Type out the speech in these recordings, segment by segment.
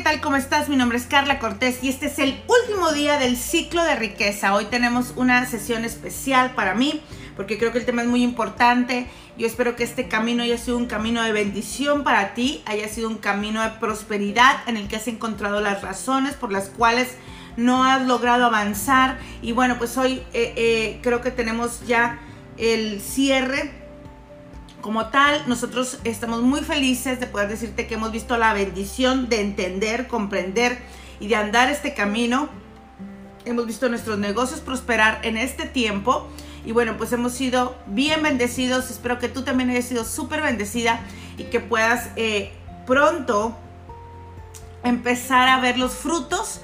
¿qué tal? ¿Cómo estás? Mi nombre es Carla Cortés y este es el último día del ciclo de riqueza. Hoy tenemos una sesión especial para mí porque creo que el tema es muy importante. Yo espero que este camino haya sido un camino de bendición para ti, haya sido un camino de prosperidad en el que has encontrado las razones por las cuales no has logrado avanzar. Y bueno, pues hoy eh, eh, creo que tenemos ya el cierre como tal, nosotros estamos muy felices de poder decirte que hemos visto la bendición de entender, comprender y de andar este camino. Hemos visto nuestros negocios prosperar en este tiempo. Y bueno, pues hemos sido bien bendecidos. Espero que tú también hayas sido súper bendecida y que puedas eh, pronto empezar a ver los frutos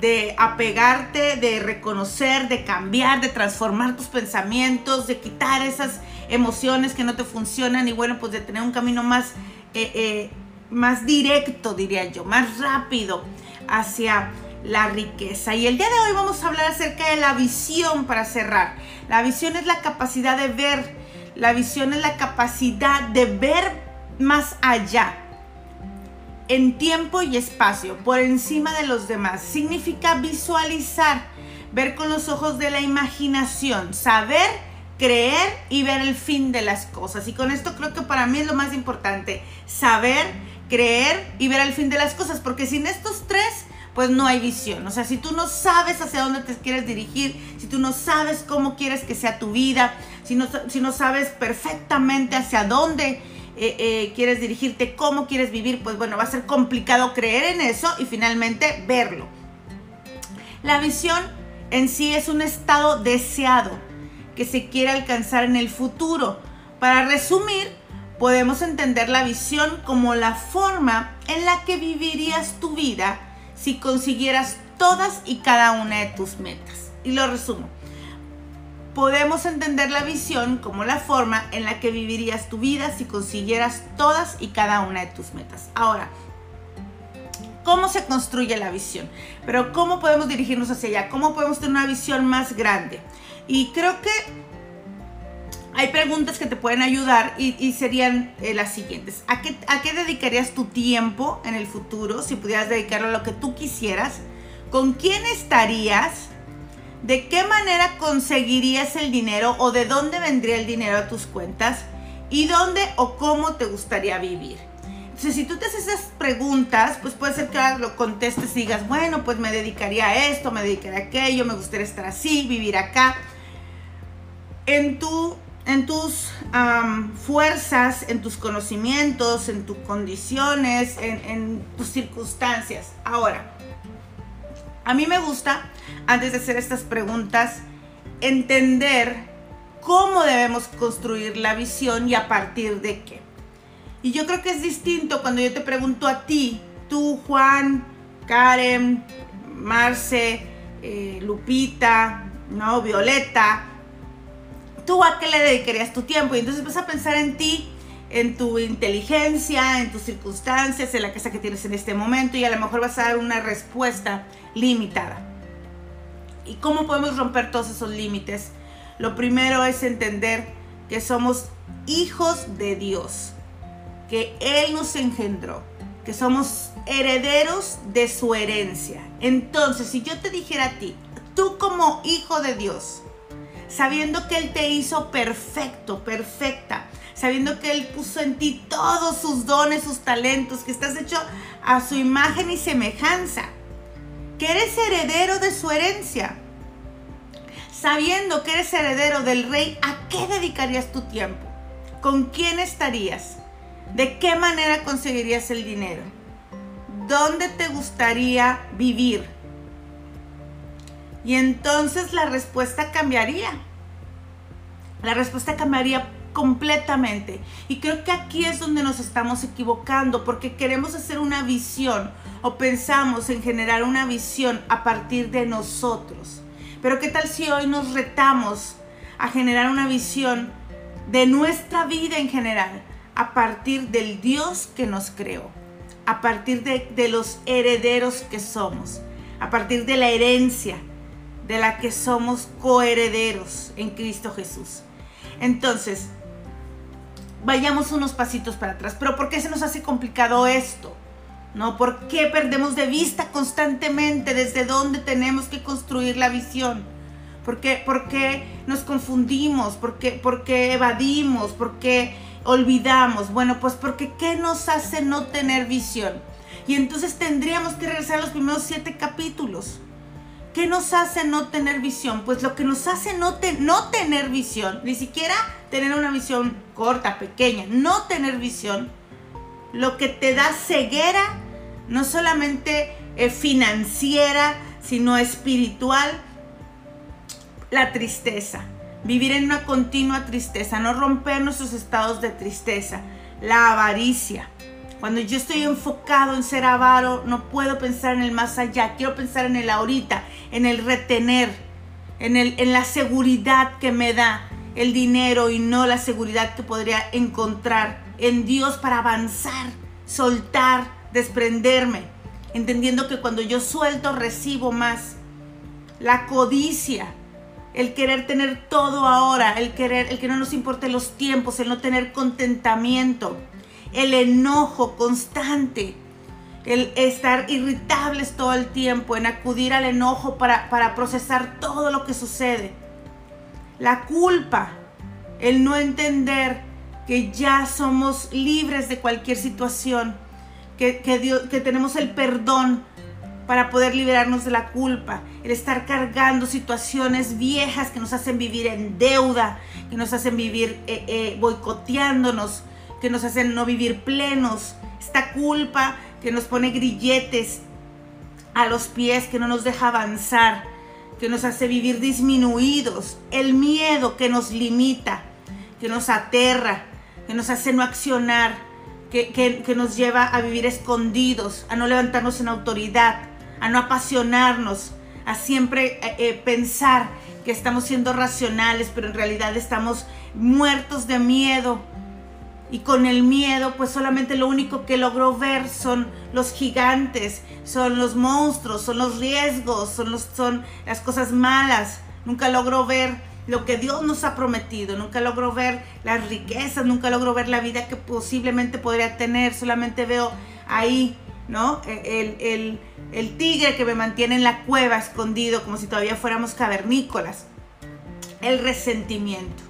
de apegarte, de reconocer, de cambiar, de transformar tus pensamientos, de quitar esas emociones que no te funcionan y bueno, pues de tener un camino más, eh, eh, más directo, diría yo, más rápido hacia la riqueza. Y el día de hoy vamos a hablar acerca de la visión para cerrar. La visión es la capacidad de ver, la visión es la capacidad de ver más allá, en tiempo y espacio, por encima de los demás. Significa visualizar, ver con los ojos de la imaginación, saber creer y ver el fin de las cosas. Y con esto creo que para mí es lo más importante, saber, creer y ver el fin de las cosas, porque sin estos tres, pues no hay visión. O sea, si tú no sabes hacia dónde te quieres dirigir, si tú no sabes cómo quieres que sea tu vida, si no, si no sabes perfectamente hacia dónde eh, eh, quieres dirigirte, cómo quieres vivir, pues bueno, va a ser complicado creer en eso y finalmente verlo. La visión en sí es un estado deseado que se quiere alcanzar en el futuro. Para resumir, podemos entender la visión como la forma en la que vivirías tu vida si consiguieras todas y cada una de tus metas. Y lo resumo. Podemos entender la visión como la forma en la que vivirías tu vida si consiguieras todas y cada una de tus metas. Ahora, ¿cómo se construye la visión? Pero ¿cómo podemos dirigirnos hacia allá? ¿Cómo podemos tener una visión más grande? Y creo que hay preguntas que te pueden ayudar y, serían eh, las siguientes. ¿A qué, ¿A qué dedicarías tu tiempo en el futuro si pudieras dedicarlo a lo que tú quisieras? ¿Con quién estarías? ¿De qué manera conseguirías el dinero o de dónde vendría el dinero a tus cuentas? ¿Y dónde o cómo te gustaría vivir? Entonces, si tú te haces esas preguntas, pues puede ser que lo contestes y digas, bueno, pues me dedicaría a esto, me dedicaría a aquello, me gustaría estar así, vivir acá en, tu, en tus fuerzas, en tus conocimientos, en tus condiciones, en, tus circunstancias. Ahora, a mí me gusta, antes de hacer estas preguntas, entender cómo debemos construir la visión y a partir de qué. Y yo creo que es distinto cuando yo te pregunto a ti, tú, Juan, Karen, Marce, eh, Lupita, ¿no? Violeta, ¿tú a qué le dedicarías tu tiempo? Y entonces vas a pensar en ti, en tu inteligencia, en tus circunstancias, en la casa que tienes en este momento y a lo mejor vas a dar una respuesta limitada. ¿Y cómo podemos romper todos esos límites? Lo primero es entender que somos hijos de Dios, que Él nos engendró, que somos herederos de su herencia. Entonces, si yo te dijera a ti, tú como hijo de Dios, sabiendo que Él te hizo perfecto, perfecta, sabiendo que Él puso en ti todos sus dones, sus talentos, que estás hecho a su imagen y semejanza, que eres heredero de su herencia. Sabiendo que eres heredero del rey, ¿a qué dedicarías tu tiempo? ¿Con quién estarías? ¿De qué manera conseguirías el dinero? ¿Dónde te gustaría vivir? Y entonces la respuesta cambiaría. La respuesta cambiaría completamente. Y creo que aquí es donde nos estamos equivocando, porque queremos hacer una visión o pensamos en generar una visión a partir de nosotros. Pero ¿qué tal si hoy nos retamos a generar una visión de nuestra vida en general a partir del Dios que nos creó? A partir de, de los herederos que somos, a partir de la herencia de la que somos coherederos en Cristo Jesús. Entonces, vayamos unos pasitos para atrás. Pero ¿por qué se nos hace complicado esto? ¿No? ¿Por qué perdemos de vista constantemente desde dónde tenemos que construir la visión? ¿Por qué, por qué nos confundimos? ¿Por qué, por qué evadimos? ¿Por qué olvidamos? Bueno, pues porque ¿qué nos hace no tener visión? Y entonces tendríamos que regresar a los primeros siete capítulos. ¿Qué nos hace no tener visión? Pues lo que nos hace no, no tener visión, ni siquiera tener una visión corta, pequeña, no tener visión, lo que te da ceguera, no solamente eh, financiera, sino espiritual, la tristeza. Vivir en una continua tristeza, no romper nuestros estados de tristeza, la avaricia. Cuando yo estoy enfocado en ser avaro, no puedo pensar en el más allá, quiero pensar en el ahorita, en el retener, en, el, en la seguridad que me da el dinero y no la seguridad que podría encontrar en Dios para avanzar, soltar, desprenderme, entendiendo que cuando yo suelto recibo más. La codicia, el querer tener todo ahora, el querer, el que no nos importe los tiempos, el no tener contentamiento, el enojo constante, el estar irritables todo el tiempo, en acudir al enojo para, para procesar todo lo que sucede. La culpa, el no entender que ya somos libres de cualquier situación, que, que tenemos el perdón para poder liberarnos de la culpa, el estar cargando situaciones viejas que nos hacen vivir en deuda, que nos hacen vivir eh, eh, boicoteándonos, que nos hacen no vivir plenos, esta culpa que nos pone grilletes a los pies, que no nos deja avanzar, que nos hace vivir disminuidos, el miedo que nos limita, que nos aterra, que nos hace no accionar, que, que nos lleva a vivir escondidos, a no levantarnos en autoridad, a no apasionarnos, a siempre eh, eh, pensar que estamos siendo racionales, pero en realidad estamos muertos de miedo. Y con el miedo, pues solamente lo único que logro ver son los gigantes, son los monstruos, son los riesgos, son, las cosas malas. Nunca logro ver lo que Dios nos ha prometido, nunca logro ver las riquezas, nunca logro ver la vida que posiblemente podría tener, solamente veo ahí ¿no? El, tigre que me mantiene en la cueva escondido como si todavía fuéramos cavernícolas. El resentimiento.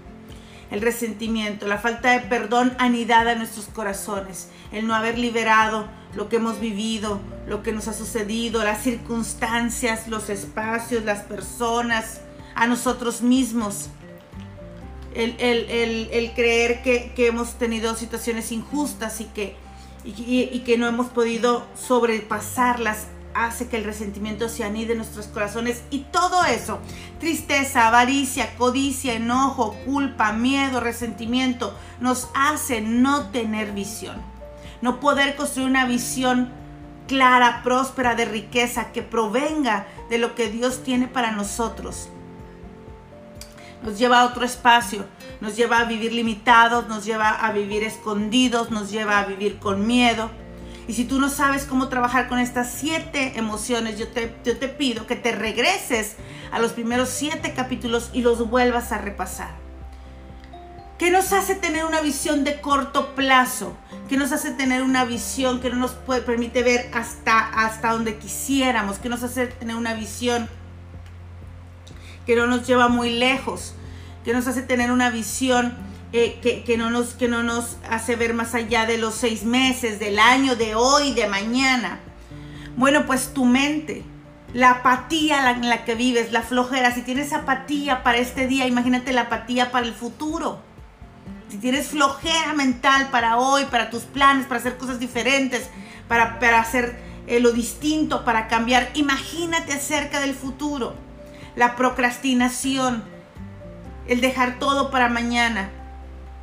El resentimiento, la falta de perdón anidada en nuestros corazones, el no haber liberado lo que hemos vivido, lo que nos ha sucedido, las circunstancias, los espacios, las personas, a nosotros mismos. El, creer que, que hemos tenido situaciones injustas y que y, que no hemos podido sobrepasarlas hace que el resentimiento se anide en nuestros corazones y todo eso, tristeza, avaricia, codicia, enojo, culpa, miedo, resentimiento, nos hace no tener visión, no poder construir una visión clara, próspera, de riqueza, que provenga de lo que Dios tiene para nosotros. Nos lleva a otro espacio, nos lleva a vivir limitados, nos lleva a vivir escondidos, nos lleva a vivir con miedo. Y si tú no sabes cómo trabajar con estas siete emociones, yo te, yo te pido que te regreses a los primeros siete capítulos y los vuelvas a repasar. ¿Qué nos hace tener una visión de corto plazo? ¿Qué nos hace tener una visión que no nos permite ver hasta, hasta donde quisiéramos? ¿Qué nos hace tener una visión que no nos lleva muy lejos? que nos hace tener una visión eh, que, no nos, que no nos hace ver más allá de los seis meses, del año, de hoy, de mañana. Bueno, pues tu mente, la apatía en la que vives, la flojera, si tienes apatía para este día, imagínate la apatía para el futuro. Si tienes flojera mental para hoy, para tus planes, para hacer cosas diferentes, para, para hacer eh, lo distinto, para cambiar, imagínate acerca del futuro. La procrastinación, el dejar todo para mañana.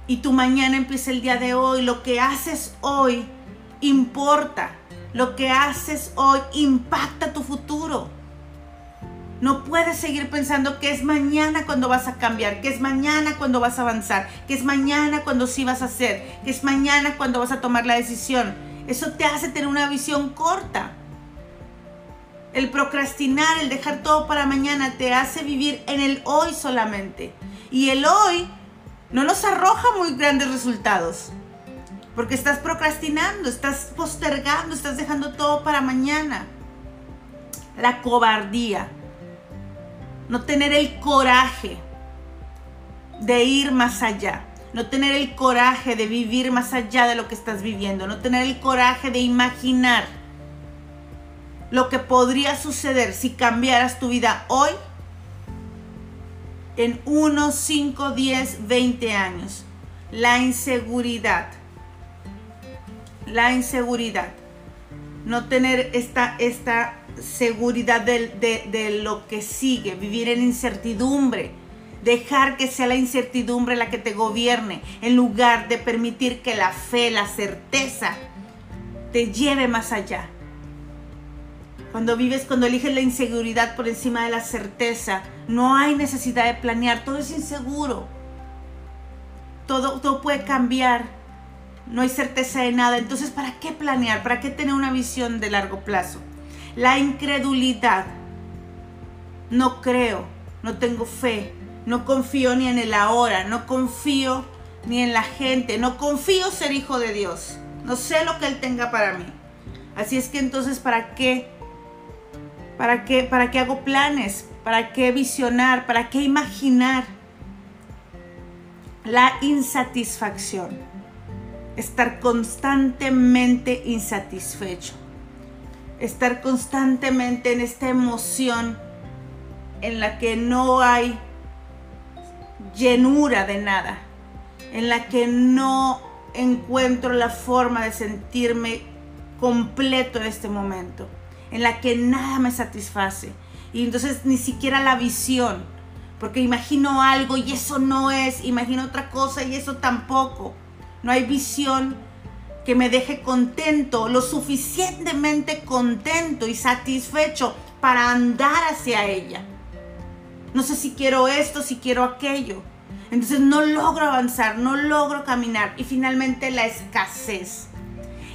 Y tu mañana empieza el día de hoy. Lo que haces hoy importa. Lo que haces hoy impacta tu futuro. No puedes seguir pensando que es mañana cuando vas a cambiar, que es mañana cuando vas a avanzar, que es mañana cuando sí vas a hacer, que es mañana cuando vas a tomar la decisión. Eso te hace tener una visión corta. El procrastinar, el dejar todo para mañana, te hace vivir en el hoy solamente. Y el hoy no nos arroja muy grandes resultados. Porque estás procrastinando, estás postergando, estás dejando todo para mañana. La cobardía. No tener el coraje de ir más allá. No tener el coraje de vivir más allá de lo que estás viviendo. No tener el coraje de imaginar lo que podría suceder si cambiaras tu vida hoy en 1, 5, 10, 20 años. La inseguridad. La inseguridad. No tener esta, esta seguridad de, de lo que sigue. Vivir en incertidumbre. Dejar que sea la incertidumbre la que te gobierne. En lugar de permitir que la fe, la certeza te lleve más allá. Cuando vives, cuando eliges la inseguridad por encima de la certeza, no hay necesidad de planear, todo es inseguro. Todo, todo puede cambiar, no hay certeza de nada. Entonces, ¿para qué planear? ¿Para qué tener una visión de largo plazo? La incredulidad. No creo, no tengo fe, no confío ni en el ahora, no confío ni en la gente, no confío ser hijo de Dios. No sé lo que Él tenga para mí. Así es que entonces, ¿para qué ¿Para qué, ¿Para qué hago planes? ¿Para qué visionar? ¿Para qué imaginar? La insatisfacción. Estar constantemente insatisfecho. Estar constantemente en esta emoción en la que no hay llenura de nada. En la que no encuentro la forma de sentirme completo en este momento en la que nada me satisface. Y entonces ni siquiera la visión, porque imagino algo y eso no es, imagino otra cosa y eso tampoco. No hay visión que me deje contento, lo suficientemente contento y satisfecho para andar hacia ella. No sé si quiero esto, si quiero aquello. Entonces no logro avanzar, no logro caminar. Y finalmente la escasez.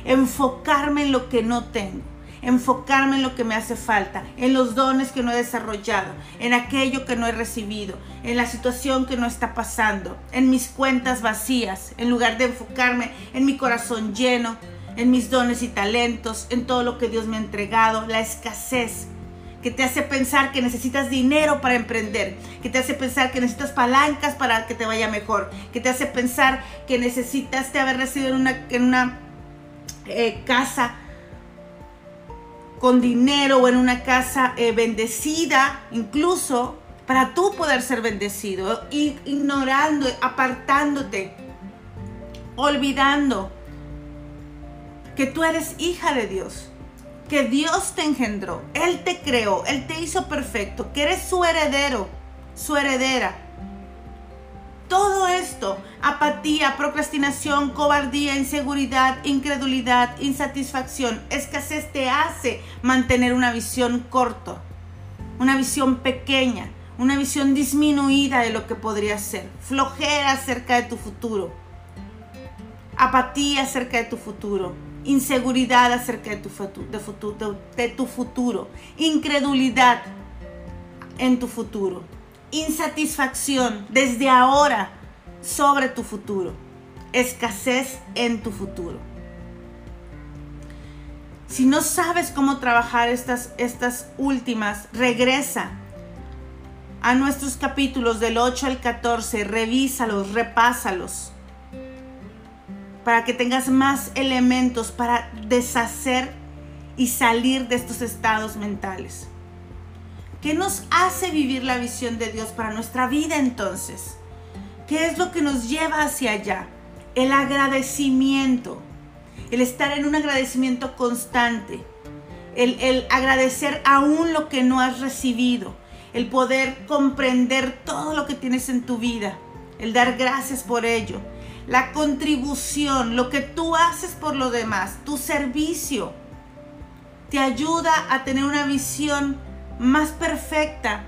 Enfocarme en lo que no tengo enfocarme en lo que me hace falta, en los dones que no he desarrollado, en aquello que no he recibido, en la situación que no está pasando, en mis cuentas vacías, en lugar de enfocarme en mi corazón lleno, en mis dones y talentos, en todo lo que Dios me ha entregado, la escasez que te hace pensar que necesitas dinero para emprender, que te hace pensar que necesitas palancas para que te vaya mejor, que te hace pensar que necesitas haber recibido en una, eh, casa con dinero o en una casa eh, bendecida, incluso para tú poder ser bendecido, ignorando, apartándote, olvidando que tú eres hija de Dios, que Dios te engendró, Él te creó, Él te hizo perfecto, que eres su heredero, su heredera todo esto, apatía, procrastinación, cobardía, inseguridad, incredulidad, insatisfacción, escasez te hace mantener una visión corta, una visión pequeña, una visión disminuida de lo que podría ser, flojera acerca de tu futuro, apatía acerca de tu futuro, inseguridad acerca de tu, futuro, de tu futuro, incredulidad en tu futuro insatisfacción desde ahora sobre tu futuro, escasez en tu futuro. Si no sabes cómo trabajar estas, estas últimas, regresa a nuestros capítulos del 8 al 14, revísalos, repásalos, para que tengas más elementos para deshacer y salir de estos estados mentales. ¿Qué nos hace vivir la visión de Dios para nuestra vida entonces? ¿Qué es lo que nos lleva hacia allá? El agradecimiento, el estar en un agradecimiento constante, el, agradecer aún lo que no has recibido, el poder comprender todo lo que tienes en tu vida, el dar gracias por ello, la contribución, lo que tú haces por lo demás, tu servicio, te ayuda a tener una visión más perfecta,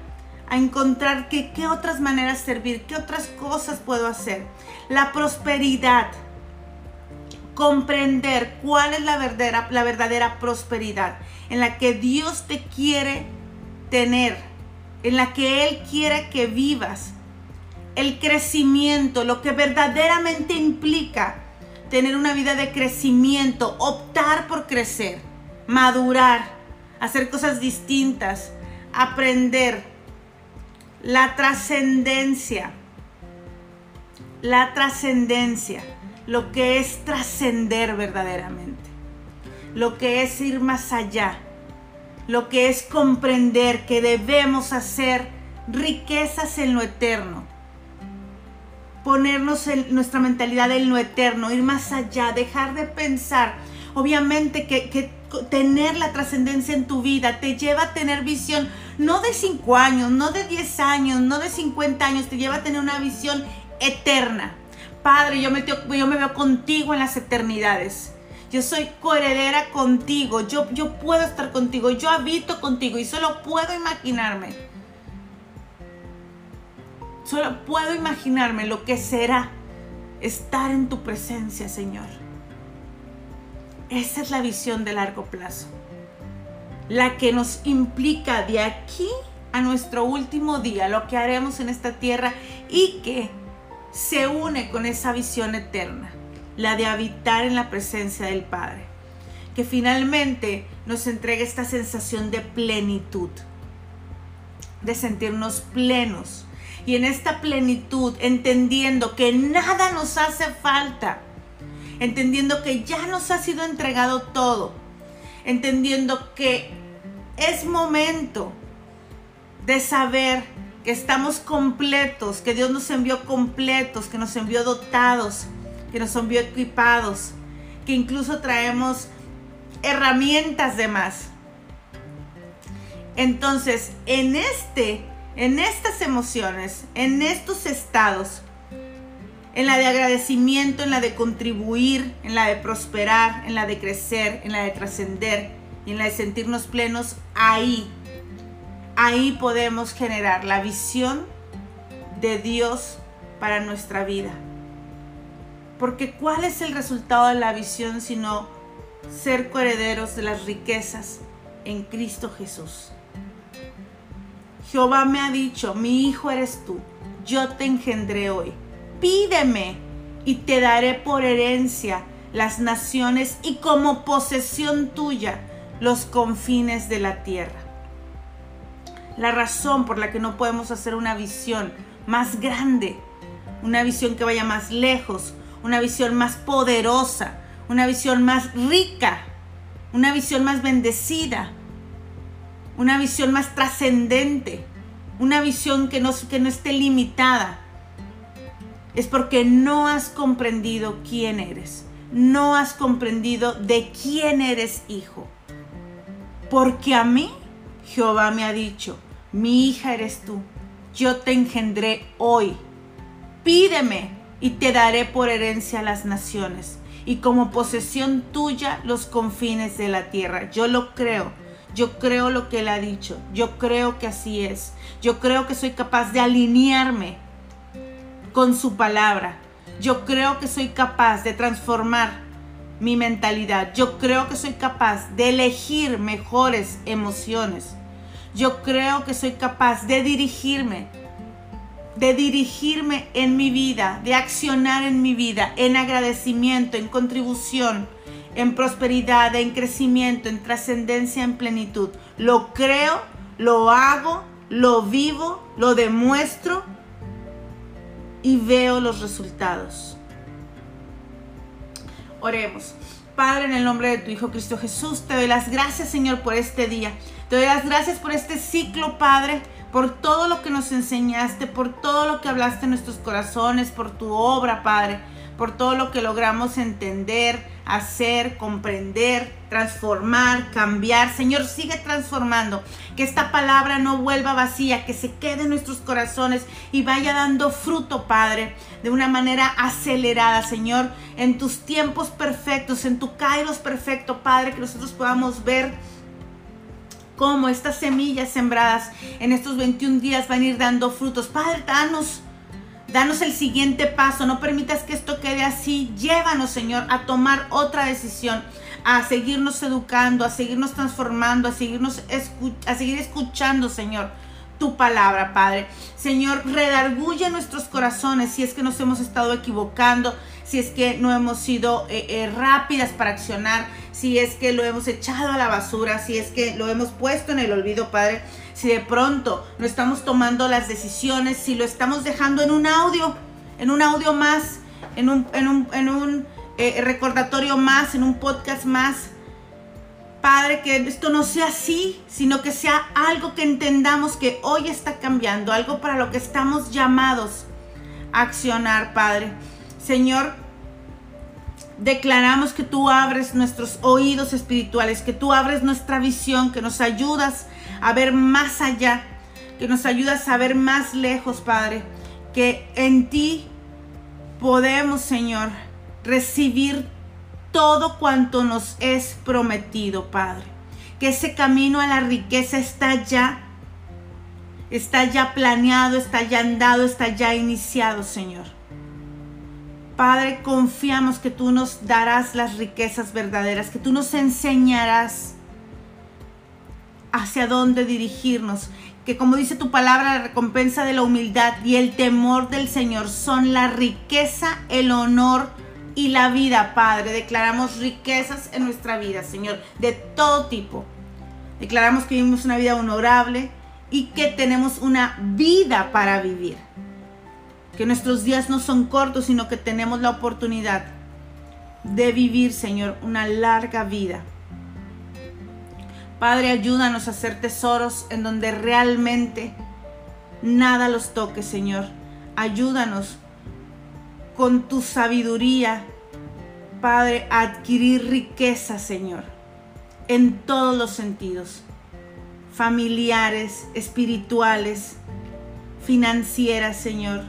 a encontrar que, qué otras maneras servir, qué otras cosas puedo hacer. La prosperidad, comprender cuál es la verdadera, la verdadera prosperidad en la que Dios te quiere tener, en la que Él quiere que vivas. El crecimiento, lo que verdaderamente implica tener una vida de crecimiento, optar por crecer, madurar, hacer cosas distintas, aprender, la trascendencia, la trascendencia, lo que es trascender verdaderamente, lo que es ir más allá, lo que es comprender que debemos hacer riquezas en lo eterno, ponernos en nuestra mentalidad en lo eterno, ir más allá, dejar de pensar. Obviamente que, tener la trascendencia en tu vida te lleva a tener visión, no de 5 años, no de 10 años, no de 50 años, te lleva a tener una visión eterna. Padre, yo me, yo me veo contigo en las eternidades. Yo soy coheredera contigo. Yo, yo puedo estar contigo. Yo habito contigo y solo puedo imaginarme Solo puedo imaginarme lo que será estar en tu presencia, Señor. Esa es la visión de largo plazo. La que nos implica de aquí a nuestro último día, lo que haremos en esta tierra y que se une con esa visión eterna, la de habitar en la presencia del Padre. Que finalmente nos entregue esta sensación de plenitud, de sentirnos plenos, y en esta plenitud, entendiendo que nada nos hace falta, entendiendo que ya nos ha sido entregado todo, entendiendo que es momento de saber que estamos completos, que Dios nos envió completos, que nos envió dotados, que nos envió equipados, que incluso traemos herramientas de más. Entonces, en este en estas emociones, en estos estados, en la de agradecimiento, en la de contribuir, en la de prosperar, en la de crecer, en la de trascender y en la de sentirnos plenos, ahí, ahí podemos generar la visión de Dios para nuestra vida. Porque ¿cuál es el resultado de la visión sino ser coherederos de las riquezas en Cristo Jesús? Jehová me ha dicho, mi hijo eres tú, yo te engendré hoy. Pídeme y te daré por herencia las naciones y como posesión tuya los confines de la tierra. La razón por la que no podemos hacer una visión más grande, una visión que vaya más lejos, una visión más poderosa, una visión más rica, una visión más bendecida, una visión más trascendente, una visión que no, que no esté limitada. Es porque no has comprendido quién eres, no has comprendido de quién eres hijo. Porque a mí Jehová me ha dicho, mi hija eres tú, yo te engendré hoy. Pídeme y te daré por herencia las naciones y como posesión tuya los confines de la tierra. Yo lo creo yo creo lo que Él ha dicho. Yo creo que así es. Yo creo que soy capaz de alinearme con su palabra. Yo creo que soy capaz de transformar mi mentalidad. Yo creo que soy capaz de elegir mejores emociones. Yo creo que soy capaz de dirigirme, de dirigirme en mi vida, de accionar en mi vida, en agradecimiento, en contribución en prosperidad, en crecimiento, en trascendencia, en plenitud. Lo creo, lo hago, lo vivo, lo demuestro y veo los resultados. Oremos. Padre, en el nombre de tu Hijo Cristo Jesús, te doy las gracias, Señor, por este día. Te doy las gracias por este ciclo, Padre, por todo lo que nos enseñaste, por todo lo que hablaste en nuestros corazones, por tu obra, Padre por todo lo que logramos entender, hacer, comprender, transformar, cambiar. Señor, sigue transformando. Que esta palabra no vuelva vacía, que se quede en nuestros corazones y vaya dando fruto, Padre, de una manera acelerada, Señor, en tus tiempos perfectos, en tu kairos perfecto, Padre, que nosotros podamos ver cómo estas semillas sembradas en estos 21 días van a ir dando frutos. Padre, danos Danos el siguiente paso, no permitas que esto quede así. Llévanos, Señor, a tomar otra decisión, a seguirnos educando, a seguirnos transformando, a, seguirnos a seguir escuchando, Señor, tu palabra, Padre. Señor, redarguye nuestros corazones si es que nos hemos estado equivocando, si es que no hemos sido eh, eh, rápidas para accionar, si es que lo hemos echado a la basura, si es que lo hemos puesto en el olvido, Padre, si de pronto no estamos tomando las decisiones, si lo estamos dejando en un audio, en un audio más, en un, en un, en un eh, recordatorio más, en un podcast más. Padre, que esto no sea así, sino que sea algo que entendamos que hoy está cambiando, algo para lo que estamos llamados a accionar, Padre. Señor, declaramos que tú abres nuestros oídos espirituales, que tú abres nuestra visión, que nos ayudas a ver más allá, que nos ayudas a ver más lejos, Padre, que en ti podemos, Señor, recibir todo cuanto nos es prometido, Padre. Que ese camino a la riqueza está ya, está ya planeado, está ya andado, está ya iniciado, Señor. Padre, confiamos que tú nos darás las riquezas verdaderas, que tú nos enseñarás hacia dónde dirigirnos, que como dice tu palabra, la recompensa de la humildad y el temor del Señor son la riqueza, el honor y la vida, Padre. Declaramos riquezas en nuestra vida, Señor, de todo tipo. Declaramos que vivimos una vida honorable y que tenemos una vida para vivir. Que nuestros días no son cortos, sino que tenemos la oportunidad de vivir, Señor, una larga vida. Padre, ayúdanos a hacer tesoros en donde realmente nada los toque, Señor. Ayúdanos con tu sabiduría, Padre, a adquirir riqueza, Señor, en todos los sentidos, familiares, espirituales, financieras, Señor,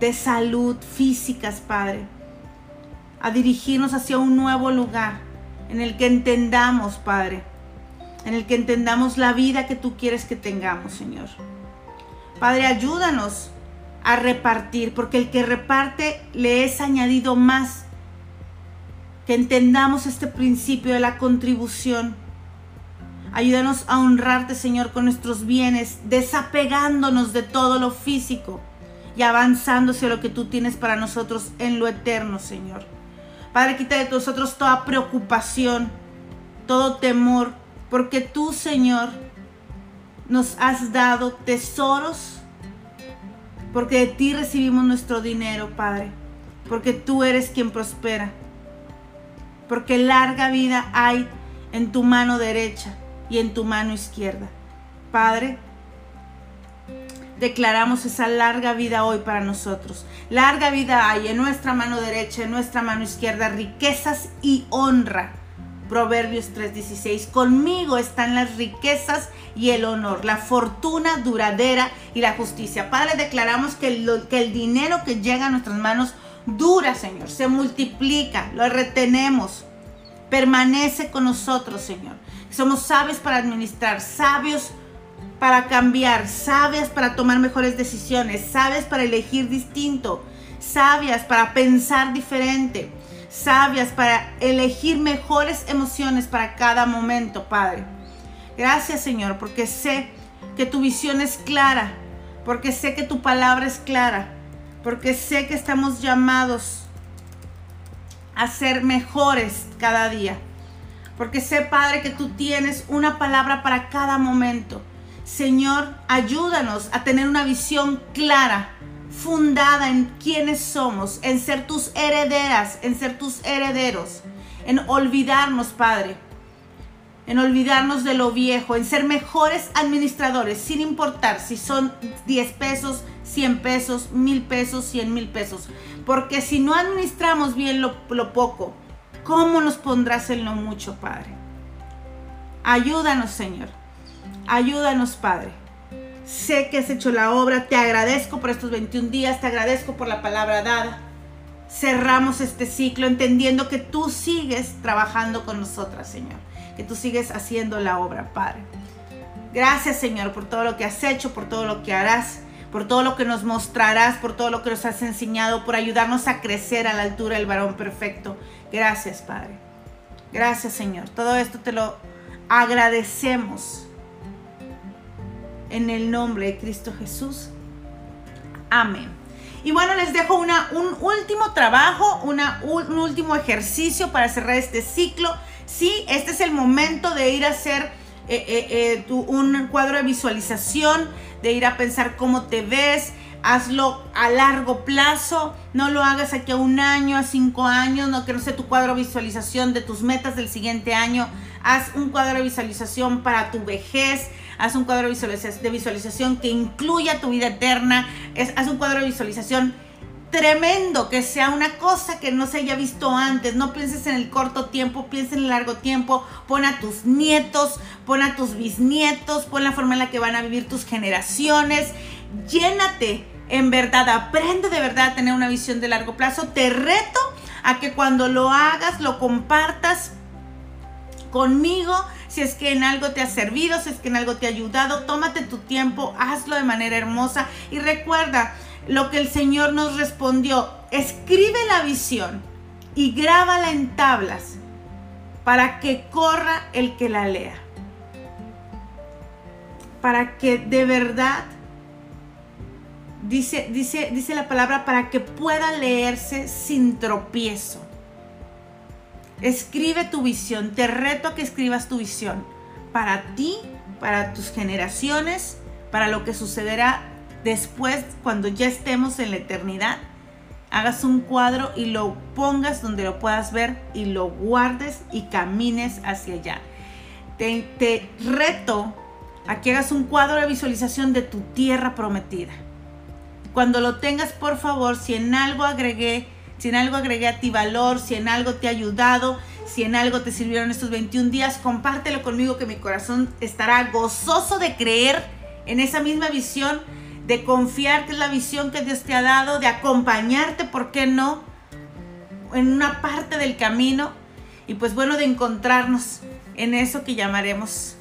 de salud, físicas, Padre, a dirigirnos hacia un nuevo lugar en el que entendamos, Padre, en el que entendamos la vida que tú quieres que tengamos, Señor. Padre, ayúdanos a repartir, porque el que reparte le es añadido más. Que entendamos este principio de la contribución. Ayúdanos a honrarte, Señor, con nuestros bienes, desapegándonos de todo lo físico y avanzando hacia lo que tú tienes para nosotros en lo eterno, Señor. Padre, quita de nosotros toda preocupación, todo temor, porque tú, Señor, nos has dado tesoros porque de ti recibimos nuestro dinero, Padre, porque tú eres quien prospera, porque larga vida hay en tu mano derecha y en tu mano izquierda. Padre, declaramos esa larga vida hoy para nosotros. Larga vida hay en nuestra mano derecha, en nuestra mano izquierda, riquezas y honra Proverbios 3:16, conmigo están las riquezas y el honor, la fortuna duradera y la justicia. Padre, declaramos que el, que el dinero que llega a nuestras manos dura, Señor, se multiplica, lo retenemos, permanece con nosotros, Señor. Somos sabios para administrar, sabios para cambiar, sabias para tomar mejores decisiones, sabias para elegir distinto, sabias para pensar diferente sabias para elegir mejores emociones para cada momento, Padre. Gracias, Señor, porque sé que tu visión es clara, porque sé que tu palabra es clara, porque sé que estamos llamados a ser mejores cada día. Porque sé, Padre, que tú tienes una palabra para cada momento. Señor, ayúdanos a tener una visión clara fundada en quiénes somos, en ser tus herederas, en ser tus herederos, en olvidarnos, Padre, en olvidarnos de lo viejo, en ser mejores administradores, sin importar si son 10 pesos, 100 pesos, 1000 pesos, 100 mil pesos. Porque si no administramos bien lo poco, ¿cómo nos pondrás en lo mucho, Padre? Ayúdanos, Señor. Ayúdanos, Padre. Sé que has hecho la obra. Te agradezco por estos 21 días. Te agradezco por la palabra dada. Cerramos este ciclo entendiendo que tú sigues trabajando con nosotras, Señor. Que tú sigues haciendo la obra, Padre. Gracias, Señor, por todo lo que has hecho, por todo lo que harás, por todo lo que nos mostrarás, por todo lo que nos has enseñado, por ayudarnos a crecer a la altura del varón perfecto. Gracias, Padre. Gracias, Señor. Todo esto te lo agradecemos en el nombre de Cristo Jesús. Amén. Y bueno, les dejo una, un último trabajo, una, un último ejercicio para cerrar este ciclo. Sí, este es el momento de ir a hacer eh, eh, eh, un cuadro de visualización, de ir a pensar cómo te ves, hazlo a largo plazo, no lo hagas aquí a un año, a cinco años, no que no sea tu cuadro de visualización de tus metas del siguiente año, haz un cuadro de visualización para tu vejez, haz un cuadro de visualización que incluya tu vida eterna, haz un cuadro de visualización tremendo, que sea una cosa que no se haya visto antes. No pienses en el corto tiempo, piensa en el largo tiempo. Pon a tus nietos, pon a tus bisnietos, pon la forma en la que van a vivir tus generaciones. Llénate, en verdad, aprende de verdad a tener una visión de largo plazo. Te reto a que cuando lo hagas, lo compartas conmigo. Si es que en algo te ha servido, si es que en algo te ha ayudado, tómate tu tiempo, hazlo de manera hermosa y recuerda, lo que el Señor nos respondió. Escribe la visión y grábala en tablas para que corra el que la lea. Para que de verdad, dice, dice, dice la palabra, para que pueda leerse sin tropiezo. Escribe tu visión, te reto a que escribas tu visión para ti, para tus generaciones, para lo que sucederá después, cuando ya estemos en la eternidad, hagas un cuadro y lo pongas donde lo puedas ver y lo guardes y camines hacia allá. Te, reto a que hagas un cuadro de visualización de tu tierra prometida. Cuando lo tengas, por favor, si en algo agregué, si en algo agregué a ti valor, si en algo te ha ayudado, si en algo te sirvieron estos 21 días, compártelo conmigo que mi corazón estará gozoso de creer en esa misma visión de confiar que la visión que Dios te ha dado, de acompañarte, ¿por qué no? En una parte del camino y pues bueno, de encontrarnos en eso que llamaremos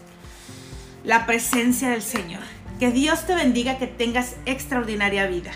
la presencia del Señor. Que Dios te bendiga, que tengas extraordinaria vida.